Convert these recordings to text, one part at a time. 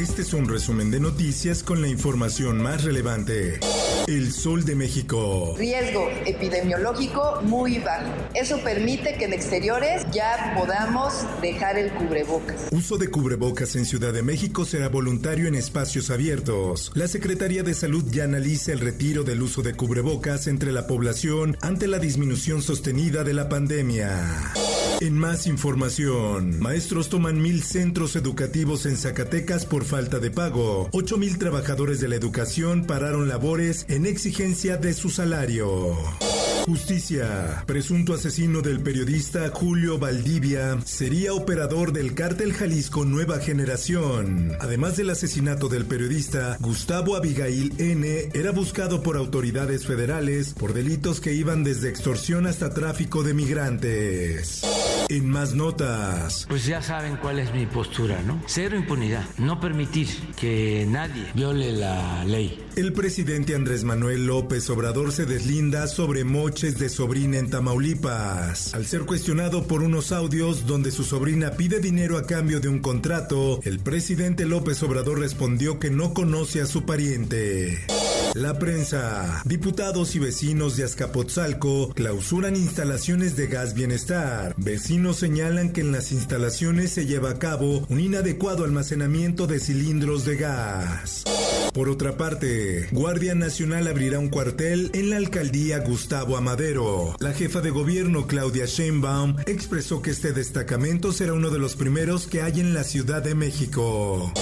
Este es un resumen de noticias con la información más relevante. El Sol de México. Riesgo epidemiológico muy bajo. Eso permite que en exteriores ya podamos dejar el cubrebocas. Uso de cubrebocas en Ciudad de México será voluntario en espacios abiertos. La Secretaría de Salud ya analiza el retiro del uso de cubrebocas entre la población ante la disminución sostenida de la pandemia. En más información, maestros toman mil centros educativos en Zacatecas por falta de pago. Ocho mil trabajadores de la educación pararon labores en exigencia de su salario. Justicia. Presunto asesino del periodista Julio Valdivia sería operador del cártel Jalisco Nueva Generación. Además del asesinato del periodista, Gustavo Abigail N. era buscado por autoridades federales por delitos que iban desde extorsión hasta tráfico de migrantes. En más notas. Pues ya saben cuál es mi postura, ¿no? Cero impunidad. No permitir que nadie viole la ley. El presidente Andrés Manuel López Obrador se deslinda sobre moches de sobrina en Tamaulipas. Al ser cuestionado por unos audios donde su sobrina pide dinero a cambio de un contrato, el presidente López Obrador respondió que no conoce a su pariente. La prensa. Diputados y vecinos de Azcapotzalco clausuran instalaciones de gas bienestar. Vecinos señalan que en las instalaciones se lleva a cabo un inadecuado almacenamiento de cilindros de gas. Por otra parte, Guardia Nacional abrirá un cuartel en la alcaldía Gustavo Amadero. La jefa de gobierno Claudia Sheinbaum expresó que este destacamento será uno de los primeros que hay en la Ciudad de México.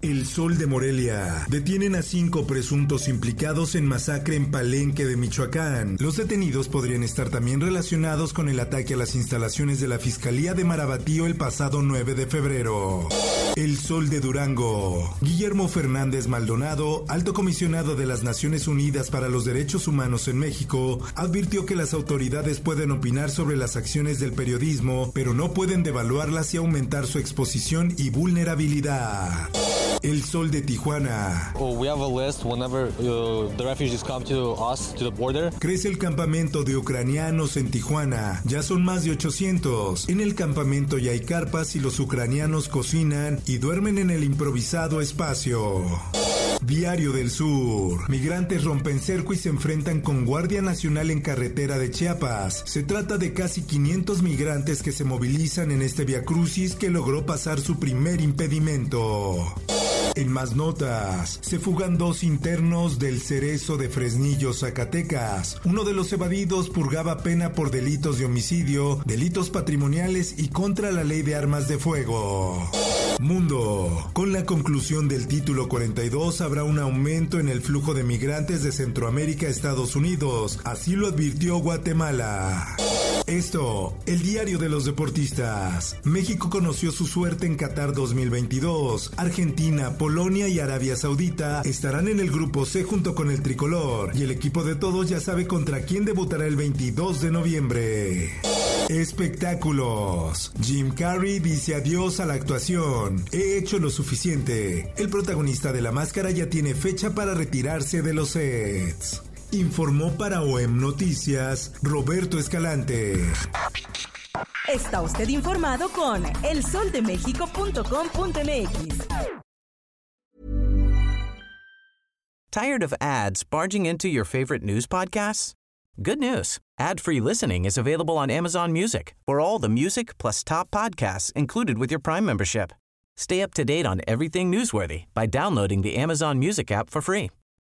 El Sol de Morelia. Detienen a cinco presuntos implicados en masacre en Palenque de Michoacán. Los detenidos podrían estar también relacionados con el ataque a las instalaciones de la Fiscalía de Marabatío el pasado 9 de febrero. El Sol de Durango. Guillermo Fernández Maldonado, alto comisionado de las Naciones Unidas para los Derechos Humanos en México, advirtió que las autoridades pueden opinar sobre las acciones del periodismo, pero no pueden devaluarlas y aumentar su exposición y vulnerabilidad. El Sol de Tijuana. Crece el campamento de ucranianos en Tijuana. Ya son más de 800. En el campamento ya hay carpas y los ucranianos cocinan y duermen en el improvisado espacio. Diario del Sur. Migrantes rompen cerco y se enfrentan con Guardia Nacional en carretera de Chiapas. Se trata de casi 500 migrantes que se movilizan en este Via Crucis que logró pasar su primer impedimento. En más notas, se fugan dos internos del Cerezo de Fresnillo, Zacatecas. Uno de los evadidos purgaba pena por delitos de homicidio, delitos patrimoniales y contra la ley de armas de fuego. Mundo. Con la conclusión del título 42 habrá un aumento en el flujo de migrantes de Centroamérica a Estados Unidos. Así lo advirtió Guatemala. Esto, el diario de los deportistas. México conoció su suerte en Qatar 2022. Argentina, Polonia y Arabia Saudita estarán en el grupo C junto con el tricolor. Y el equipo de todos ya sabe contra quién debutará el 22 de noviembre. Espectáculos. Jim Carrey dice adiós a la actuación. He hecho lo suficiente. El protagonista de la máscara ya tiene fecha para retirarse de los sets. Informó para OEM Noticias Roberto Escalante. Está usted informado con elsoldemexico.com.mx. Tired of ads barging into your favorite news podcasts? Good news. Ad-free listening is available on Amazon Music for all the music plus top podcasts included with your Prime membership. Stay up to date on everything newsworthy by downloading the Amazon Music app for free